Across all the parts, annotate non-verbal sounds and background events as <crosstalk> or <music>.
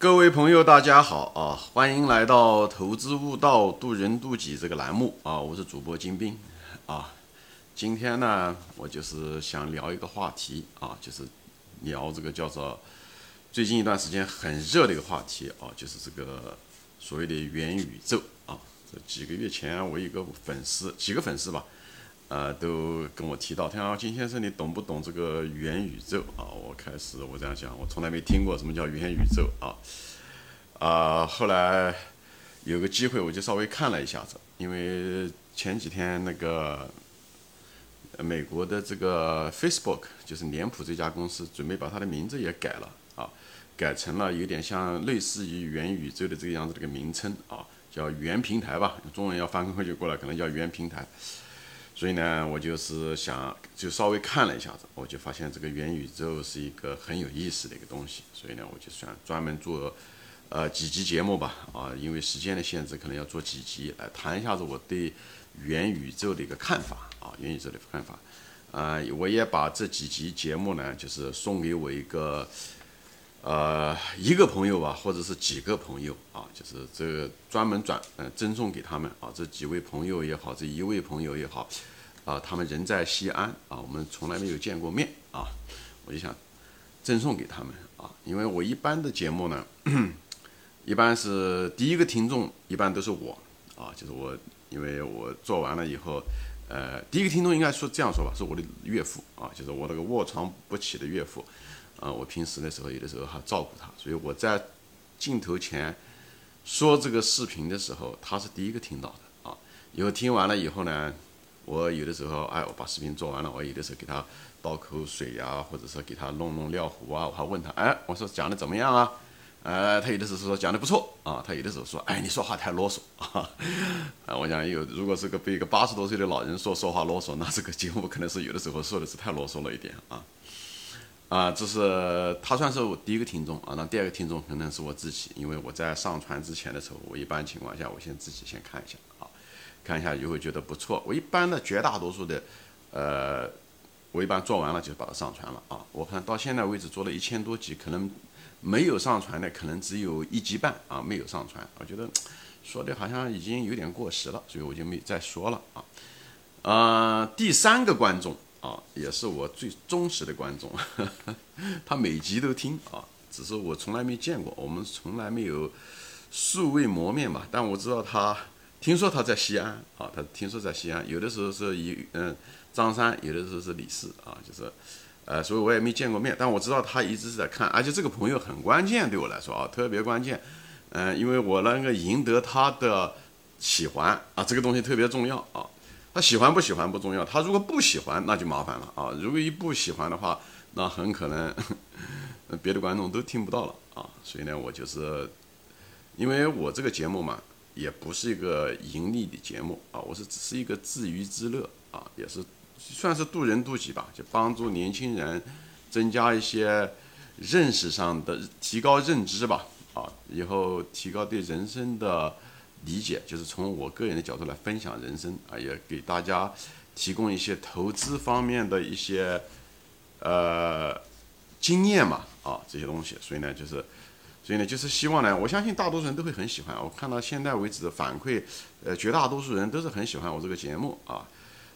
各位朋友，大家好啊！欢迎来到《投资悟道，渡人渡己》这个栏目啊！我是主播金兵啊。今天呢，我就是想聊一个话题啊，就是聊这个叫做最近一段时间很热的一个话题啊，就是这个所谓的元宇宙啊。这几个月前，我一个粉丝，几个粉丝吧。呃，都跟我提到，他说金先生，你懂不懂这个元宇宙啊？我开始我这样讲，我从来没听过什么叫元宇宙啊。啊，后来有个机会，我就稍微看了一下子，因为前几天那个美国的这个 Facebook，就是脸谱这家公司，准备把它的名字也改了啊，改成了有点像类似于元宇宙的这个样子的一个名称啊，叫元平台吧，中文要翻过去过来，可能叫元平台。所以呢，我就是想，就稍微看了一下子，我就发现这个元宇宙是一个很有意思的一个东西。所以呢，我就想专门做，呃，几集节目吧，啊，因为时间的限制，可能要做几集来谈一下子我对元宇宙的一个看法，啊，元宇宙的看法。啊，我也把这几集节目呢，就是送给我一个。呃，一个朋友吧，或者是几个朋友啊，就是这个专门转嗯赠送给他们啊，这几位朋友也好，这一位朋友也好，啊，他们人在西安啊，我们从来没有见过面啊，我就想赠送给他们啊，因为我一般的节目呢，<clears throat> 一般是第一个听众一般都是我啊，就是我，因为我做完了以后，呃，第一个听众应该说这样说吧，是我的岳父啊，就是我那个卧床不起的岳父。啊，我平时的时候有的时候还照顾他，所以我在镜头前说这个视频的时候，他是第一个听到的啊。以后听完了以后呢，我有的时候哎，我把视频做完了，我有的时候给他倒口水呀，或者说给他弄弄尿壶啊，我还问他，哎，我说讲的怎么样啊？呃，他有的时候说讲的不错啊，他有的时候说，哎，你说话太啰嗦啊。啊，<laughs> 我讲有，如果是个被一个八十多岁的老人说说话啰嗦，那这个节目可能是有的时候说的是太啰嗦了一点啊。啊，这是他算是我第一个听众啊，那第二个听众可能是我自己，因为我在上传之前的时候，我一般情况下我先自己先看一下啊，看一下以后觉得不错，我一般的绝大多数的，呃，我一般做完了就把它上传了啊，我看到现在为止做了一千多集，可能没有上传的可能只有一集半啊，没有上传，我觉得说的好像已经有点过时了，所以我就没再说了啊，呃，第三个观众。啊，也是我最忠实的观众，他每集都听啊，只是我从来没见过，我们从来没有素未谋面嘛。但我知道他，听说他在西安啊，他听说在西安，有的时候是以嗯张三，有的时候是李四啊，就是，呃，所以我也没见过面，但我知道他一直是在看，而且这个朋友很关键对我来说啊，特别关键，嗯，因为我那个赢得他的喜欢啊，这个东西特别重要啊。他喜欢不喜欢不重要，他如果不喜欢那就麻烦了啊！如果一不喜欢的话，那很可能 <laughs> 别的观众都听不到了啊！所以呢，我就是，因为我这个节目嘛，也不是一个盈利的节目啊，我是只是一个自娱自乐啊，也是算是渡人渡己吧，就帮助年轻人增加一些认识上的提高认知吧啊，以后提高对人生的。理解就是从我个人的角度来分享人生啊，也给大家提供一些投资方面的一些呃经验嘛啊这些东西，所以呢就是所以呢就是希望呢，我相信大多数人都会很喜欢。我看到现在为止的反馈，呃绝大多数人都是很喜欢我这个节目啊，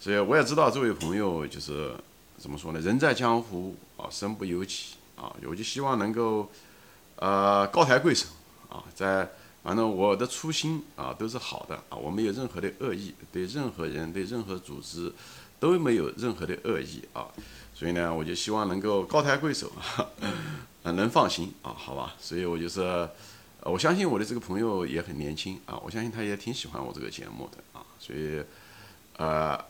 所以我也知道这位朋友就是怎么说呢，人在江湖啊，身不由己啊，我就希望能够呃高抬贵手啊，在。反正我的初心啊都是好的啊，我没有任何的恶意，对任何人、对任何组织都没有任何的恶意啊，所以呢，我就希望能够高抬贵手啊，<laughs> 能放心啊，好吧？所以我就是，我相信我的这个朋友也很年轻啊，我相信他也挺喜欢我这个节目的啊，所以，呃，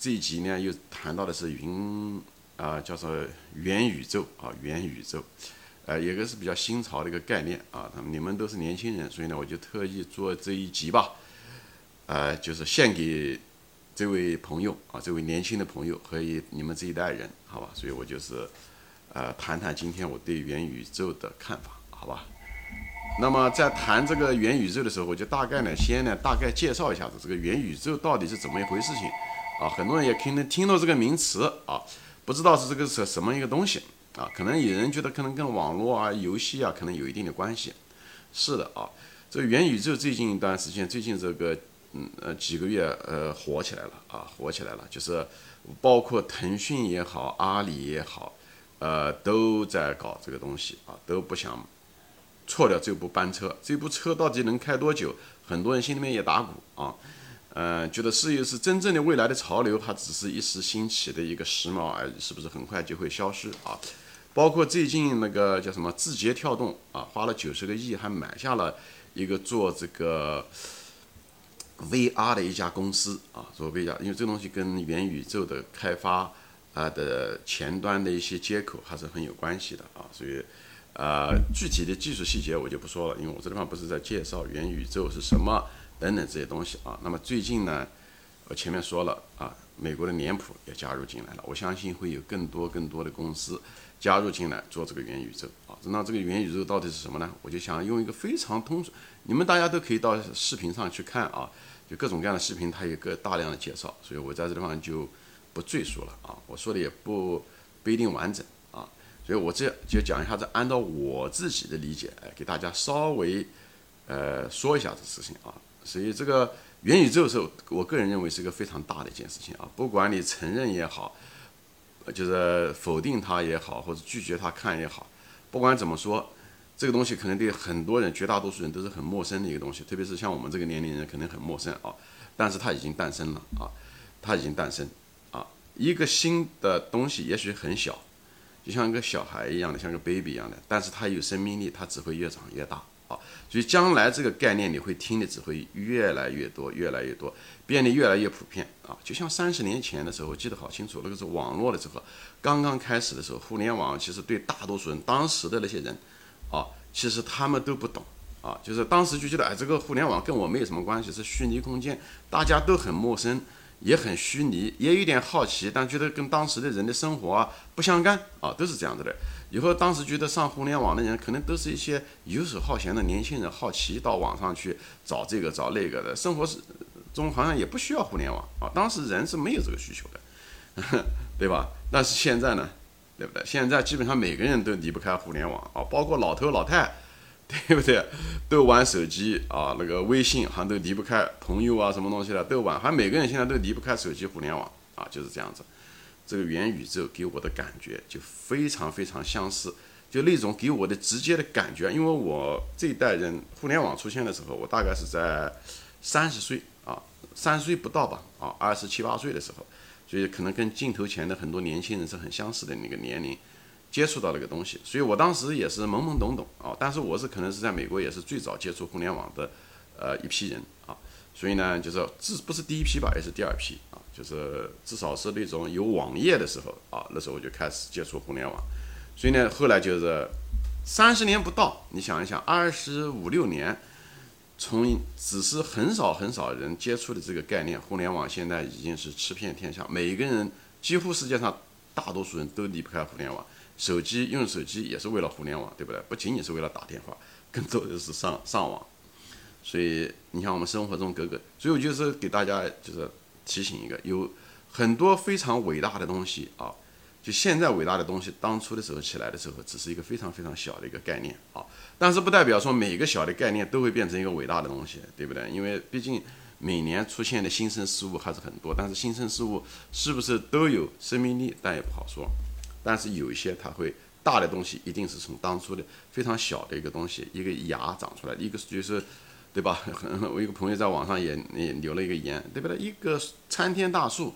这一集呢又谈到的是云啊，叫做元宇宙啊，元宇宙。呃，一个是比较新潮的一个概念啊，他们你们都是年轻人，所以呢，我就特意做这一集吧，呃，就是献给这位朋友啊，这位年轻的朋友和你们这一代人，好吧？所以我就是，呃，谈谈今天我对元宇宙的看法，好吧？那么在谈这个元宇宙的时候，我就大概呢，先呢，大概介绍一下子这个元宇宙到底是怎么一回事情啊？很多人也可能听到这个名词啊，不知道是这个是什么一个东西。啊，可能有人觉得可能跟网络啊、游戏啊可能有一定的关系，是的啊，这元宇宙最近一段时间，最近这个嗯呃几个月呃火起来了啊，火起来了，就是包括腾讯也好，阿里也好，呃都在搞这个东西啊，都不想错掉这部班车。这部车到底能开多久？很多人心里面也打鼓啊，呃，觉得是又是真正的未来的潮流，它只是一时兴起的一个时髦而已，是不是很快就会消失啊？包括最近那个叫什么字节跳动啊，花了九十个亿，还买下了一个做这个 VR 的一家公司啊，做 VR，因为这东西跟元宇宙的开发啊的前端的一些接口还是很有关系的啊，所以呃具体的技术细节我就不说了，因为我这地方不是在介绍元宇宙是什么等等这些东西啊。那么最近呢，前面说了啊，美国的脸谱也加入进来了，我相信会有更多更多的公司。加入进来做这个元宇宙啊，那这个元宇宙到底是什么呢？我就想用一个非常通俗，你们大家都可以到视频上去看啊，就各种各样的视频，它有个大量的介绍，所以我在这地方就不赘述了啊。我说的也不不一定完整啊，所以我这就讲一下子，按照我自己的理解，哎，给大家稍微呃说一下这事情啊。所以这个元宇宙是我个人认为是一个非常大的一件事情啊，不管你承认也好。就是否定它也好，或者拒绝它看也好，不管怎么说，这个东西可能对很多人、绝大多数人都是很陌生的一个东西，特别是像我们这个年龄人，可能很陌生啊。但是它已经诞生了啊，它已经诞生啊，一个新的东西也许很小，就像一个小孩一样的，像个 baby 一样的，但是它有生命力，它只会越长越大。啊，所以将来这个概念你会听的只会越来越多，越来越多，变得越来越普遍啊！就像三十年前的时候，我记得好清楚，那个是网络的时候，刚刚开始的时候，互联网其实对大多数人，当时的那些人，啊，其实他们都不懂啊，就是当时就觉得，哎，这个互联网跟我没有什么关系，是虚拟空间，大家都很陌生。也很虚拟，也有点好奇，但觉得跟当时的人的生活啊不相干啊，都是这样子的。以后当时觉得上互联网的人，可能都是一些游手好闲的年轻人，好奇到网上去找这个找那个的，生活是中好像也不需要互联网啊。当时人是没有这个需求的，<laughs> 对吧？但是现在呢，对不对？现在基本上每个人都离不开互联网啊，包括老头老太。<laughs> 对不对？都玩手机啊，那个微信好像都离不开朋友啊，什么东西的都玩，好像每个人现在都离不开手机互联网啊，就是这样子。这个元宇宙给我的感觉就非常非常相似，就那种给我的直接的感觉，因为我这一代人互联网出现的时候，我大概是在三十岁啊，三十岁不到吧，啊，二十七八岁的时候，所以可能跟镜头前的很多年轻人是很相似的那个年龄。接触到那个东西，所以我当时也是懵懵懂懂啊。但是我是可能是在美国也是最早接触互联网的，呃一批人啊。所以呢，就是这不是第一批吧，也是第二批。就是至少是那种有网页的时候啊，那时候我就开始接触互联网。所以呢，后来就是三十年不到，你想一想，二十五六年，从只是很少很少人接触的这个概念，互联网现在已经是吃遍天下，每一个人几乎世界上大多数人都离不开互联网。手机用手机也是为了互联网，对不对？不仅仅是为了打电话，更多的是上上网。所以你像我们生活中各个，所以我就是给大家就是提醒一个，有很多非常伟大的东西啊，就现在伟大的东西，当初的时候起来的时候，只是一个非常非常小的一个概念啊。但是不代表说每个小的概念都会变成一个伟大的东西，对不对？因为毕竟每年出现的新生事物还是很多，但是新生事物是不是都有生命力，但也不好说。但是有一些它会大的东西，一定是从当初的非常小的一个东西，一个芽长出来，一个就是，对吧？<laughs> 我一个朋友在网上也也留了一个言，对不对？一个参天大树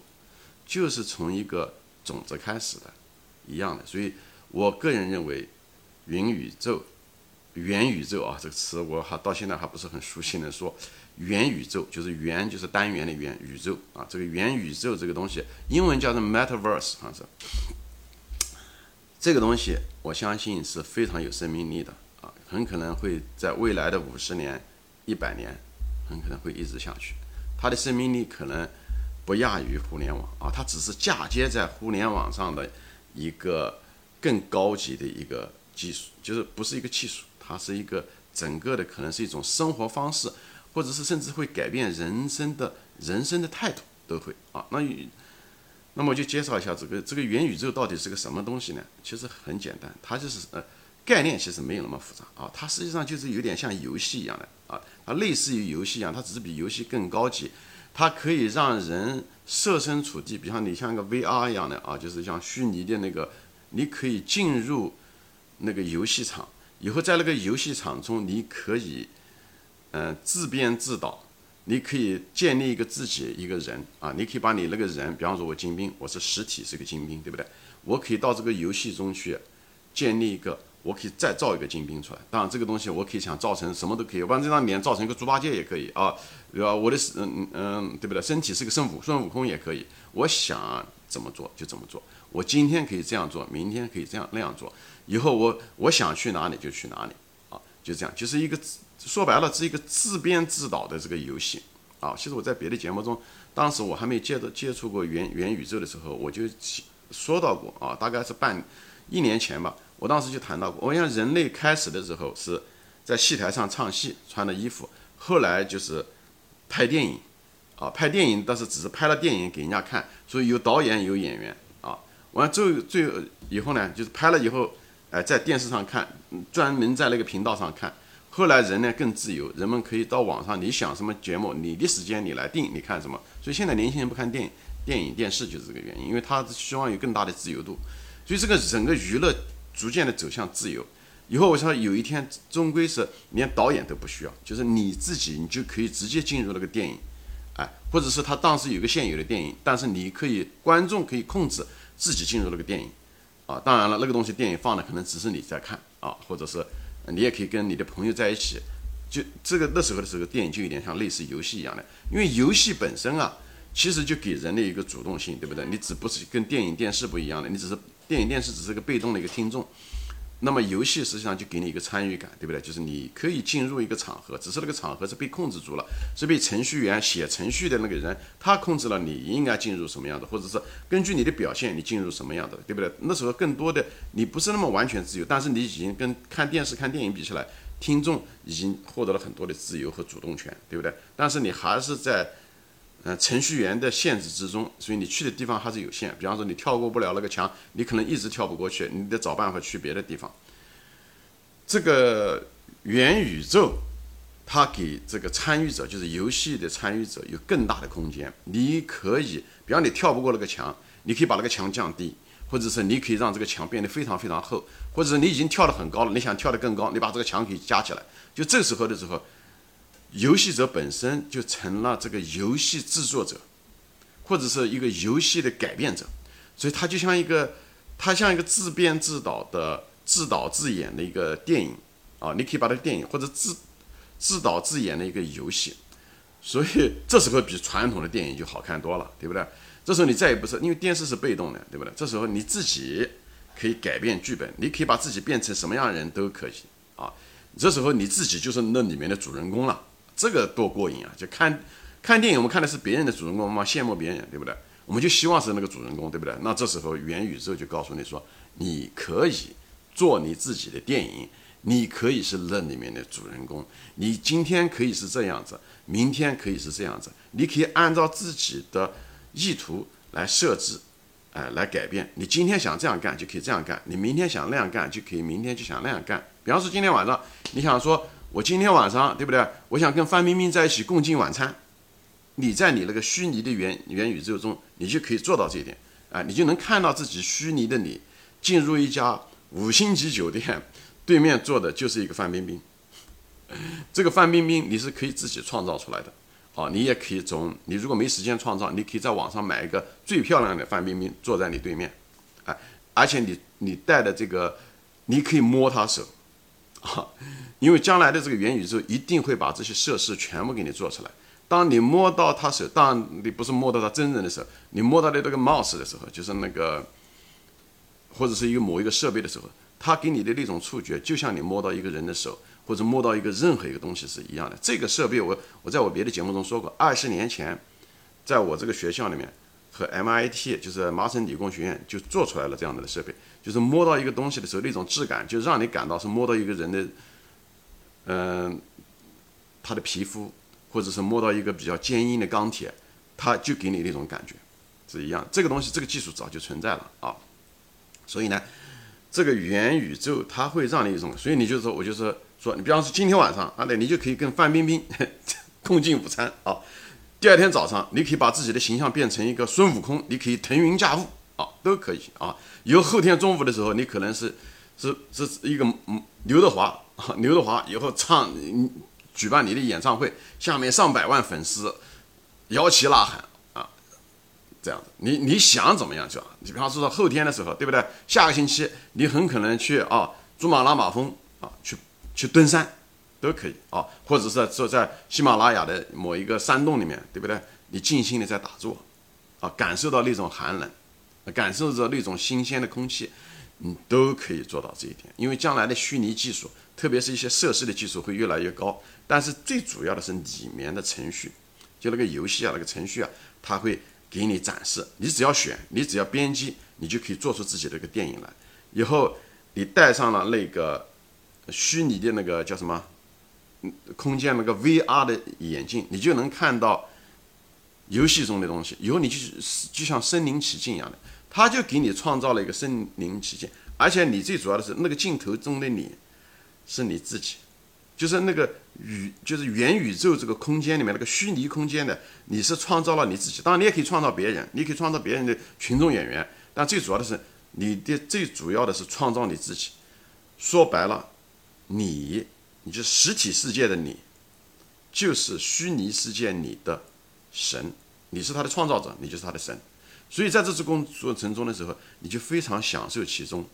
就是从一个种子开始的，一样的。所以我个人认为，元宇宙，元宇宙啊这个词我还到现在还不是很熟悉的说，元宇宙就是元就是单元的元宇宙啊，这个元宇宙这个东西，英文叫做 metaverse，好像是。这个东西我相信是非常有生命力的啊，很可能会在未来的五十年、一百年，很可能会一直下去。它的生命力可能不亚于互联网啊，它只是嫁接在互联网上的一个更高级的一个技术，就是不是一个技术，它是一个整个的可能是一种生活方式，或者是甚至会改变人生的人生的态度都会啊。那。那么我就介绍一下这个这个元宇宙到底是个什么东西呢？其实很简单，它就是呃概念其实没有那么复杂啊，它实际上就是有点像游戏一样的啊，它类似于游戏一样，它只是比游戏更高级，它可以让人设身处地，比方你像一个 VR 一样的啊，就是像虚拟的那个，你可以进入那个游戏场，以后在那个游戏场中，你可以嗯自编自导，你可以建立一个自己一个人啊，你可以把你那个人，比方说我精兵，我是实体是个精兵，对不对？我可以到这个游戏中去建立一个。我可以再造一个精兵出来，当然这个东西我可以想造成什么都可以，我把这张脸造成一个猪八戒也可以啊，对吧？我的嗯嗯对不对？身体是个孙悟孙悟空也可以，我想怎么做就怎么做。我今天可以这样做，明天可以这样那样做，以后我我想去哪里就去哪里啊，就这样，就是一个说白了是一个自编自导的这个游戏啊。其实我在别的节目中，当时我还没接着接触过元元宇宙的时候，我就说到过啊，大概是半一年前吧。我当时就谈到过，我想人类开始的时候是在戏台上唱戏，穿的衣服，后来就是拍电影，啊，拍电影，但是只是拍了电影给人家看，所以有导演有演员，啊，完最最以后呢，就是拍了以后，哎，在电视上看，专门在那个频道上看，后来人呢更自由，人们可以到网上，你想什么节目，你的时间你来定，你看什么，所以现在年轻人不看电影、电影、电视就是这个原因，因为他希望有更大的自由度，所以这个整个娱乐。逐渐的走向自由，以后我想有一天终归是连导演都不需要，就是你自己，你就可以直接进入那个电影，哎，或者是他当时有个现有的电影，但是你可以观众可以控制自己进入那个电影，啊，当然了，那个东西电影放的可能只是你在看啊，或者是你也可以跟你的朋友在一起，就这个那时候的时候，电影就有点像类似游戏一样的，因为游戏本身啊，其实就给人的一个主动性，对不对？你只不是跟电影电视不一样的，你只是。电影电视只是个被动的一个听众，那么游戏实际上就给你一个参与感，对不对？就是你可以进入一个场合，只是那个场合是被控制住了，是被程序员写程序的那个人他控制了你应该进入什么样的，或者是根据你的表现你进入什么样的，对不对？那时候更多的你不是那么完全自由，但是你已经跟看电视看电影比起来，听众已经获得了很多的自由和主动权，对不对？但是你还是在。嗯，程序员的限制之中，所以你去的地方还是有限。比方说，你跳过不了那个墙，你可能一直跳不过去，你得找办法去别的地方。这个元宇宙，它给这个参与者，就是游戏的参与者，有更大的空间。你可以，比方你跳不过那个墙，你可以把那个墙降低，或者是你可以让这个墙变得非常非常厚，或者是你已经跳得很高了，你想跳得更高，你把这个墙给加起来。就这时候的时候。游戏者本身就成了这个游戏制作者，或者是一个游戏的改变者，所以他就像一个，他像一个自编自导的自导自演的一个电影啊，你可以把这个电影或者自自导自演的一个游戏，所以这时候比传统的电影就好看多了，对不对？这时候你再也不是因为电视是被动的，对不对？这时候你自己可以改变剧本，你可以把自己变成什么样的人都可以啊，这时候你自己就是那里面的主人公了。这个多过瘾啊！就看看电影，我们看的是别人的主人公嘛，羡慕别人，对不对？我们就希望是那个主人公，对不对？那这时候元宇宙就告诉你说，你可以做你自己的电影，你可以是那里面的主人公，你今天可以是这样子，明天可以是这样子，你可以按照自己的意图来设置，哎，来改变。你今天想这样干就可以这样干，你明天想那样干就可以明天就想那样干。比方说今天晚上你想说。我今天晚上对不对？我想跟范冰冰在一起共进晚餐。你在你那个虚拟的元元宇宙中，你就可以做到这一点啊！你就能看到自己虚拟的你进入一家五星级酒店，对面坐的就是一个范冰冰。这个范冰冰你是可以自己创造出来的，好，你也可以从你如果没时间创造，你可以在网上买一个最漂亮的范冰冰坐在你对面，哎，而且你你带的这个，你可以摸她手。啊，<laughs> 因为将来的这个元宇宙一定会把这些设施全部给你做出来。当你摸到他手，当你不是摸到他真人的时候，你摸到的这个 mouse 的时候，就是那个或者是一个某一个设备的时候，他给你的那种触觉，就像你摸到一个人的手或者摸到一个任何一个东西是一样的。这个设备，我我在我别的节目中说过，二十年前，在我这个学校里面和 MIT 就是麻省理工学院就做出来了这样的设备。就是摸到一个东西的时候，那种质感就让你感到是摸到一个人的，嗯，他的皮肤，或者是摸到一个比较坚硬的钢铁，它就给你那种感觉是一样。这个东西，这个技术早就存在了啊。所以呢，这个元宇宙它会让你一种，所以你就说，我就是说，你比方说今天晚上啊，那你就可以跟范冰冰 <laughs> 共进午餐啊。第二天早上，你可以把自己的形象变成一个孙悟空，你可以腾云驾雾啊，都可以啊。以后后天中午的时候，你可能是是是一个嗯刘德华，刘德华以后唱举办你的演唱会，下面上百万粉丝摇旗呐喊啊，这样子，你你想怎么样就，你比方说后天的时候，对不对？下个星期你很可能去啊珠穆朗玛峰啊去去登山。都可以啊，或者是坐在喜马拉雅的某一个山洞里面，对不对？你静心的在打坐，啊，感受到那种寒冷，感受着那种新鲜的空气，你都可以做到这一点。因为将来的虚拟技术，特别是一些设施的技术会越来越高，但是最主要的是里面的程序，就那个游戏啊，那个程序啊，它会给你展示。你只要选，你只要编辑，你就可以做出自己的一个电影来。以后你带上了那个虚拟的那个叫什么？空间那个 VR 的眼镜，你就能看到游戏中的东西。以后你就是就像身临其境一样的，他就给你创造了一个身临其境。而且你最主要的是那个镜头中的你，是你自己，就是那个宇，就是元宇宙这个空间里面那个虚拟空间的，你是创造了你自己。当然你也可以创造别人，你可以创造别人的群众演员，但最主要的是你的最主要的是创造你自己。说白了，你。你就实体世界的你，就是虚拟世界里的神，你是他的创造者，你就是他的神。所以在这次工作程中的时候，你就非常享受其中，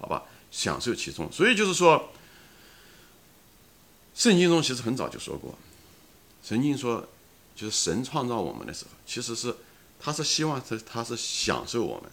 好吧？享受其中。所以就是说，圣经中其实很早就说过，曾经说，就是神创造我们的时候，其实是他是希望是他是享受我们。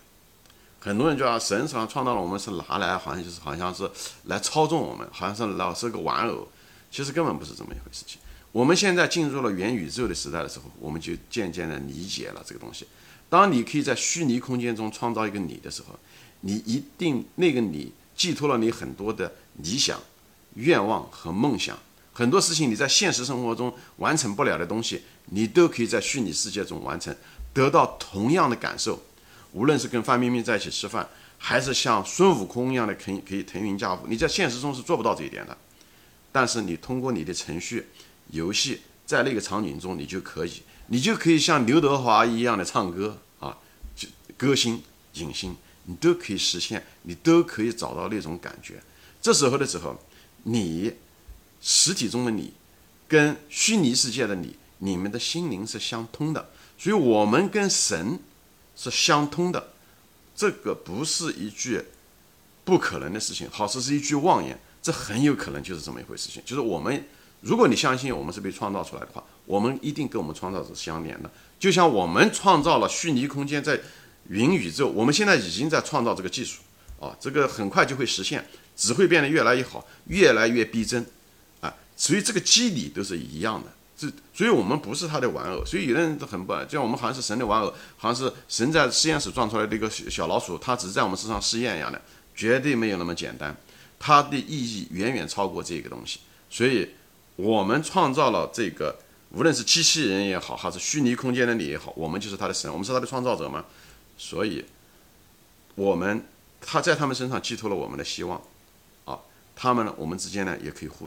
很多人就啊，神创造了我们是拿来，好像就是好像是来操纵我们，好像是老是个玩偶，其实根本不是这么一回事。情我们现在进入了元宇宙的时代的时候，我们就渐渐的理解了这个东西。当你可以在虚拟空间中创造一个你的时候，你一定那个你寄托了你很多的理想、愿望和梦想，很多事情你在现实生活中完成不了的东西，你都可以在虚拟世界中完成，得到同样的感受。无论是跟范冰冰在一起吃饭，还是像孙悟空一样的可以可以腾云驾雾，你在现实中是做不到这一点的。但是你通过你的程序游戏，在那个场景中，你就可以，你就可以像刘德华一样的唱歌啊，就歌星、影星，你都可以实现，你都可以找到那种感觉。这时候的时候，你实体中的你跟虚拟世界的你，你们的心灵是相通的。所以，我们跟神。是相通的，这个不是一句不可能的事情，好，这是一句妄言，这很有可能就是这么一回事情。就是我们，如果你相信我们是被创造出来的话，我们一定跟我们创造者相连的。就像我们创造了虚拟空间，在云宇宙，我们现在已经在创造这个技术啊，这个很快就会实现，只会变得越来越好，越来越逼真啊，所以这个机理都是一样的。这，所以我们不是他的玩偶，所以有的人都很不，就像我们好像是神的玩偶，好像是神在实验室撞出来的一个小老鼠，它只是在我们身上试验一样的，绝对没有那么简单，它的意义远远超过这个东西。所以，我们创造了这个，无论是机器人也好，还是虚拟空间的你也好，我们就是他的神，我们是他的创造者嘛。所以，我们他在他们身上寄托了我们的希望，啊，他们呢，我们之间呢也可以互。